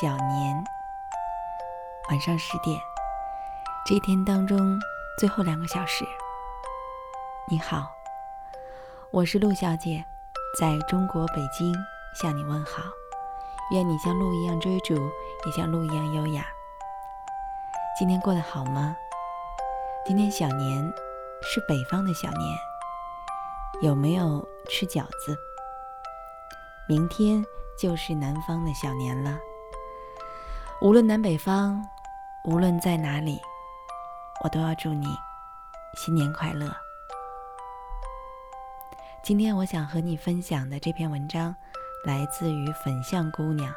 小年晚上十点，这一天当中最后两个小时。你好，我是陆小姐，在中国北京向你问好。愿你像鹿一样追逐，也像鹿一样优雅。今天过得好吗？今天小年是北方的小年。有没有吃饺子？明天就是南方的小年了。无论南北方，无论在哪里，我都要祝你新年快乐。今天我想和你分享的这篇文章，来自于粉象姑娘。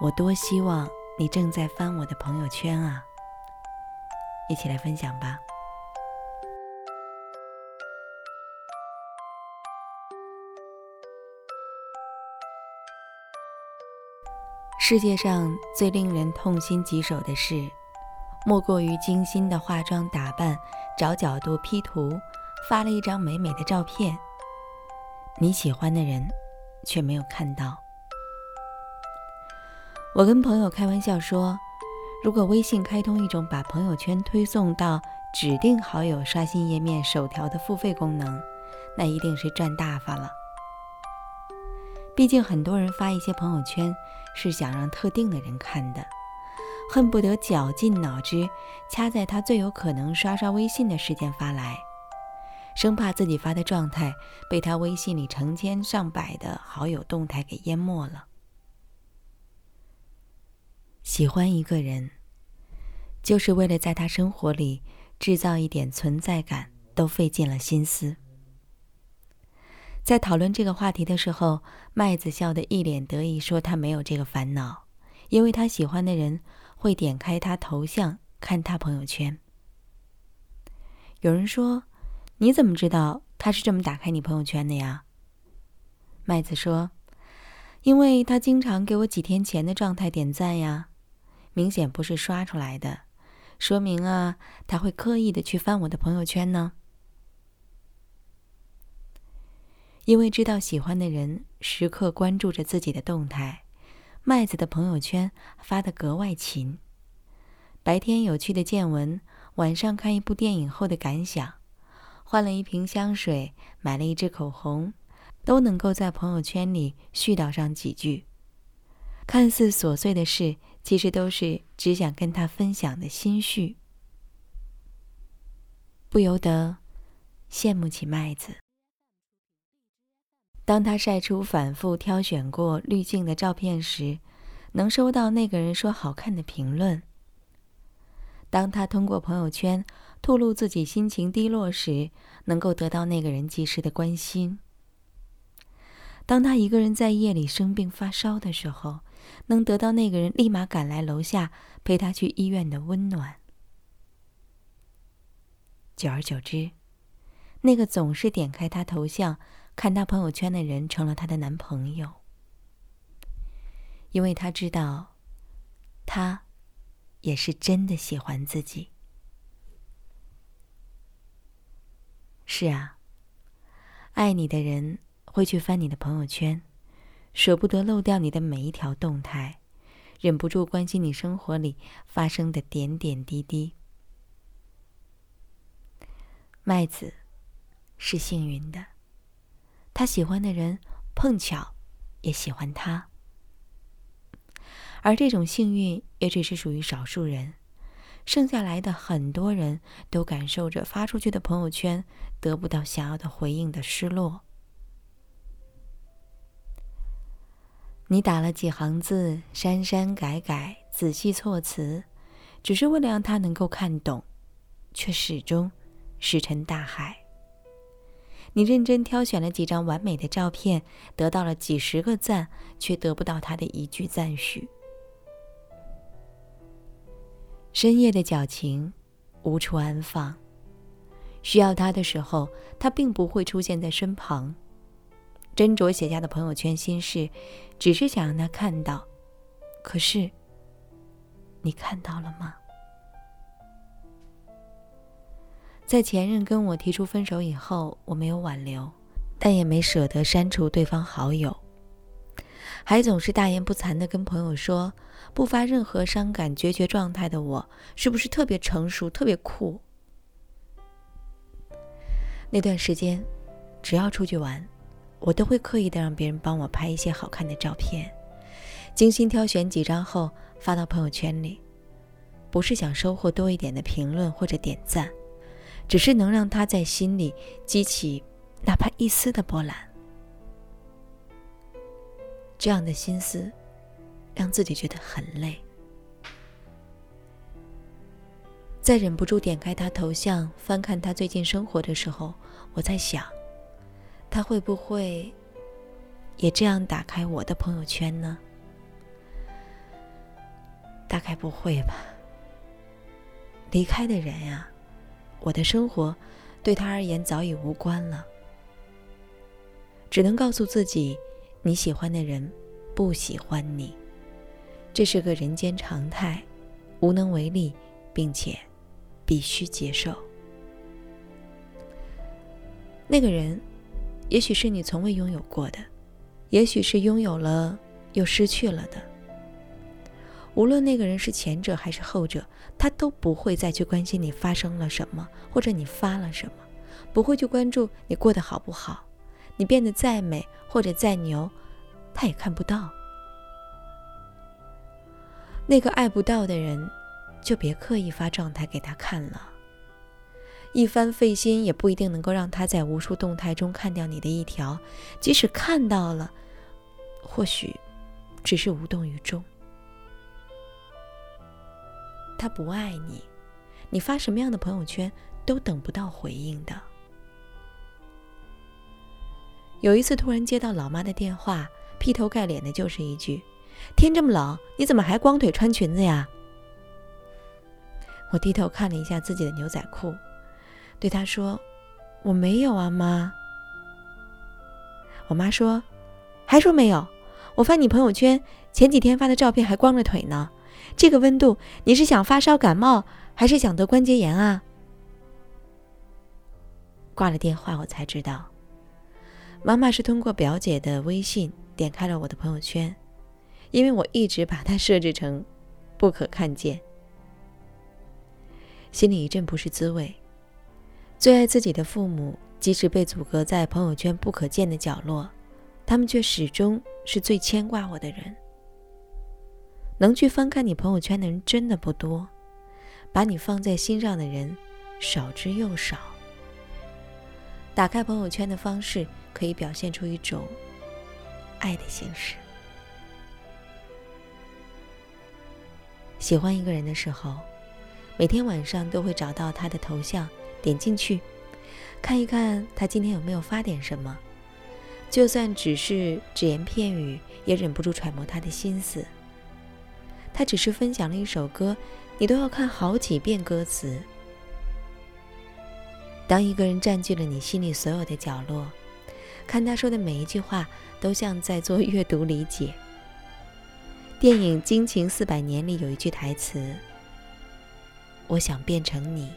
我多希望你正在翻我的朋友圈啊！一起来分享吧。世界上最令人痛心疾首的事，莫过于精心的化妆打扮，找角度 P 图，发了一张美美的照片，你喜欢的人却没有看到。我跟朋友开玩笑说，如果微信开通一种把朋友圈推送到指定好友刷新页面首条的付费功能，那一定是赚大发了。毕竟很多人发一些朋友圈是想让特定的人看的，恨不得绞尽脑汁掐在他最有可能刷刷微信的时间发来，生怕自己发的状态被他微信里成千上百的好友动态给淹没了。喜欢一个人，就是为了在他生活里制造一点存在感，都费尽了心思。在讨论这个话题的时候，麦子笑得一脸得意，说他没有这个烦恼，因为他喜欢的人会点开他头像看他朋友圈。有人说：“你怎么知道他是这么打开你朋友圈的呀？”麦子说：“因为他经常给我几天前的状态点赞呀，明显不是刷出来的，说明啊，他会刻意的去翻我的朋友圈呢。”因为知道喜欢的人时刻关注着自己的动态，麦子的朋友圈发得格外勤。白天有趣的见闻，晚上看一部电影后的感想，换了一瓶香水，买了一支口红，都能够在朋友圈里絮叨上几句。看似琐碎的事，其实都是只想跟他分享的心绪，不由得羡慕起麦子。当他晒出反复挑选过滤镜的照片时，能收到那个人说好看的评论；当他通过朋友圈吐露自己心情低落时，能够得到那个人及时的关心；当他一个人在夜里生病发烧的时候，能得到那个人立马赶来楼下陪他去医院的温暖。久而久之，那个总是点开他头像。看她朋友圈的人成了她的男朋友，因为她知道，他也是真的喜欢自己。是啊，爱你的人会去翻你的朋友圈，舍不得漏掉你的每一条动态，忍不住关心你生活里发生的点点滴滴。麦子是幸运的。他喜欢的人碰巧也喜欢他，而这种幸运也只是属于少数人，剩下来的很多人都感受着发出去的朋友圈得不到想要的回应的失落。你打了几行字，删删改改，仔细措辞，只是为了让他能够看懂，却始终石沉大海。你认真挑选了几张完美的照片，得到了几十个赞，却得不到他的一句赞许。深夜的矫情，无处安放。需要他的时候，他并不会出现在身旁。斟酌写下的朋友圈心事，只是想让他看到。可是，你看到了吗？在前任跟我提出分手以后，我没有挽留，但也没舍得删除对方好友，还总是大言不惭地跟朋友说，不发任何伤感决绝状态的我，是不是特别成熟、特别酷？那段时间，只要出去玩，我都会刻意的让别人帮我拍一些好看的照片，精心挑选几张后发到朋友圈里，不是想收获多一点的评论或者点赞，只是能让他在心里激起哪怕一丝的波澜。这样的心思，让自己觉得很累。在忍不住点开他头像，翻看他最近生活的时候，我在想，他会不会也这样打开我的朋友圈呢？大概不会吧。离开的人呀，我的生活对他而言早已无关了。只能告诉自己，你喜欢的人不喜欢你，这是个人间常态，无能为力，并且。必须接受。那个人，也许是你从未拥有过的，也许是拥有了又失去了的。无论那个人是前者还是后者，他都不会再去关心你发生了什么，或者你发了什么，不会去关注你过得好不好。你变得再美或者再牛，他也看不到。那个爱不到的人。就别刻意发状态给他看了，一番费心也不一定能够让他在无数动态中看掉你的一条，即使看到了，或许只是无动于衷。他不爱你，你发什么样的朋友圈都等不到回应的。有一次突然接到老妈的电话，劈头盖脸的就是一句：“天这么冷，你怎么还光腿穿裙子呀？”我低头看了一下自己的牛仔裤，对他说：“我没有啊，妈。”我妈说：“还说没有？我翻你朋友圈，前几天发的照片还光着腿呢。这个温度，你是想发烧感冒，还是想得关节炎啊？”挂了电话，我才知道，妈妈是通过表姐的微信点开了我的朋友圈，因为我一直把它设置成不可看见。心里一阵不是滋味。最爱自己的父母，即使被阻隔在朋友圈不可见的角落，他们却始终是最牵挂我的人。能去翻看你朋友圈的人真的不多，把你放在心上的人少之又少。打开朋友圈的方式，可以表现出一种爱的形式。喜欢一个人的时候。每天晚上都会找到他的头像，点进去，看一看他今天有没有发点什么。就算只是只言片语，也忍不住揣摩他的心思。他只是分享了一首歌，你都要看好几遍歌词。当一个人占据了你心里所有的角落，看他说的每一句话，都像在做阅读理解。电影《惊情四百年》里有一句台词。我想变成你，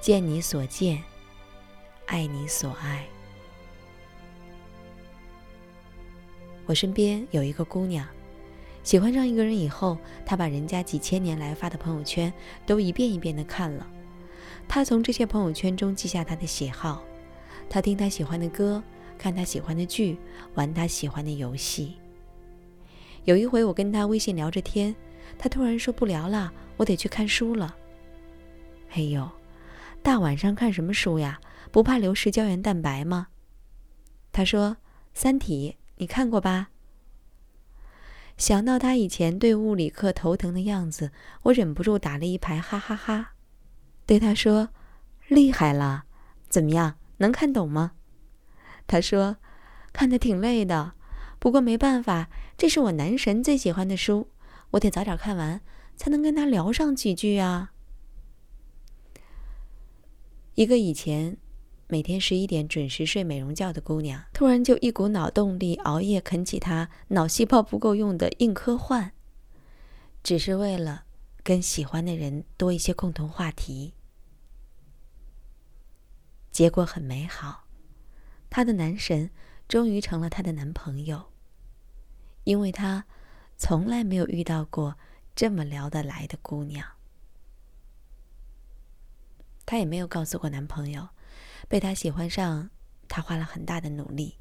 见你所见，爱你所爱。我身边有一个姑娘，喜欢上一个人以后，他把人家几千年来发的朋友圈都一遍一遍的看了。他从这些朋友圈中记下他的喜好，他听他喜欢的歌，看他喜欢的剧，玩他喜欢的游戏。有一回，我跟他微信聊着天。他突然说：“不聊了，我得去看书了。”哎呦，大晚上看什么书呀？不怕流失胶原蛋白吗？他说：“《三体》，你看过吧？”想到他以前对物理课头疼的样子，我忍不住打了一排哈哈哈，对他说：“厉害了，怎么样，能看懂吗？”他说：“看的挺累的，不过没办法，这是我男神最喜欢的书。”我得早点看完，才能跟他聊上几句啊。一个以前每天十一点准时睡美容觉的姑娘，突然就一股脑动力熬夜啃起她脑细胞不够用的硬科幻，只是为了跟喜欢的人多一些共同话题。结果很美好，她的男神终于成了她的男朋友，因为她从来没有遇到过这么聊得来的姑娘。她也没有告诉过男朋友，被他喜欢上，他花了很大的努力。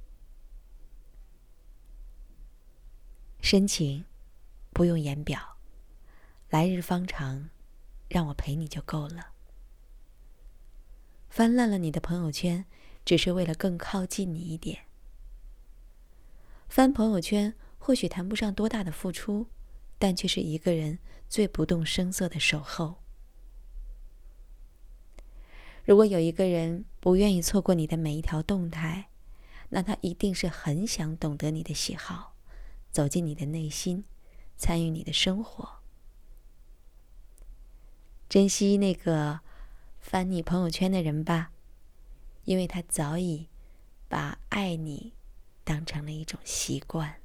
深情不用言表，来日方长，让我陪你就够了。翻烂了你的朋友圈，只是为了更靠近你一点。翻朋友圈或许谈不上多大的付出，但却是一个人最不动声色的守候。如果有一个人不愿意错过你的每一条动态，那他一定是很想懂得你的喜好，走进你的内心，参与你的生活。珍惜那个翻你朋友圈的人吧，因为他早已把爱你当成了一种习惯。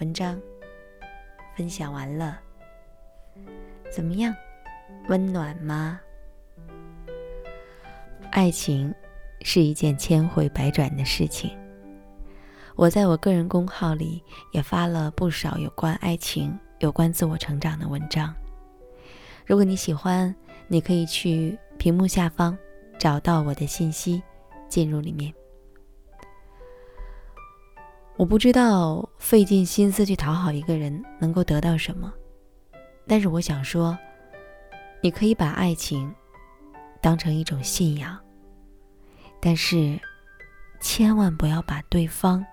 文章分享完了，怎么样？温暖吗？爱情是一件千回百转的事情。我在我个人公号里也发了不少有关爱情、有关自我成长的文章。如果你喜欢，你可以去屏幕下方找到我的信息，进入里面。我不知道费尽心思去讨好一个人能够得到什么，但是我想说，你可以把爱情当成一种信仰，但是千万不要把对方、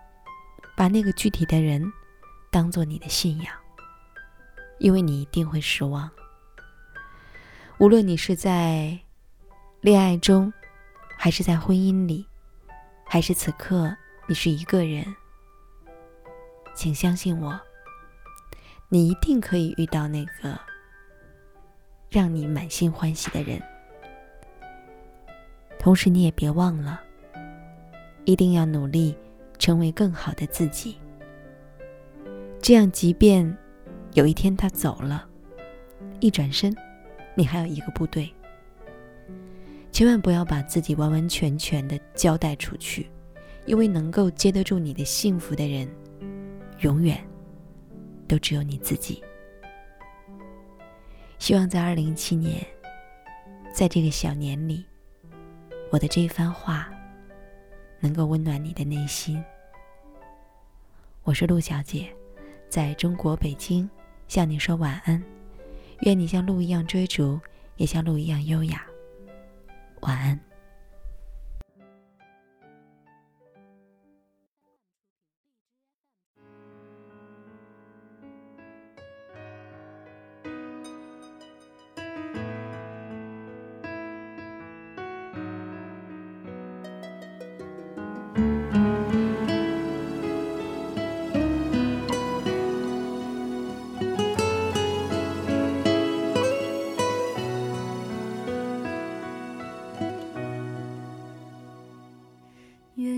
把那个具体的人当做你的信仰，因为你一定会失望。无论你是在恋爱中，还是在婚姻里，还是此刻你是一个人。请相信我，你一定可以遇到那个让你满心欢喜的人。同时，你也别忘了，一定要努力成为更好的自己。这样，即便有一天他走了，一转身，你还有一个部队。千万不要把自己完完全全的交代出去，因为能够接得住你的幸福的人。永远都只有你自己。希望在二零一七年，在这个小年里，我的这一番话能够温暖你的内心。我是陆小姐，在中国北京向你说晚安。愿你像鹿一样追逐，也像鹿一样优雅。晚安。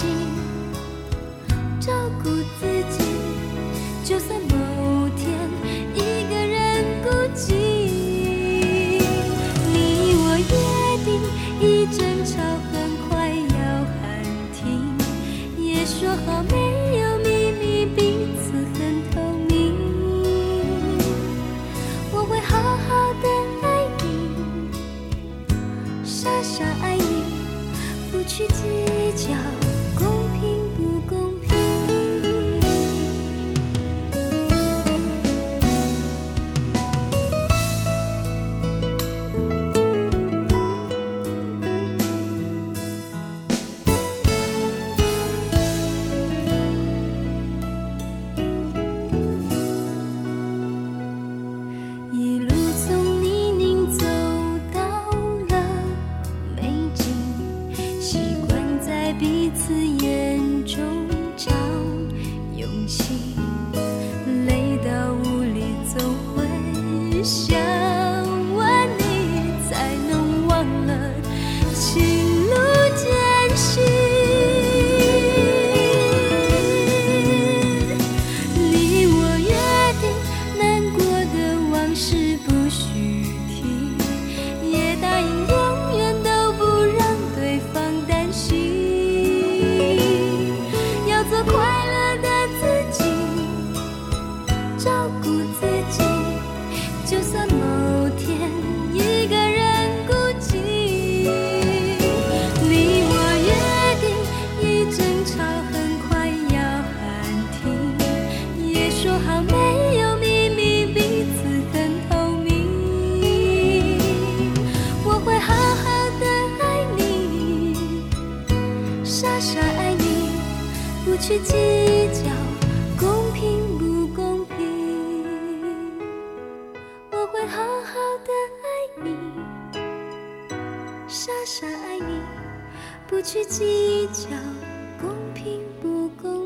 心。想。计较公平不公平。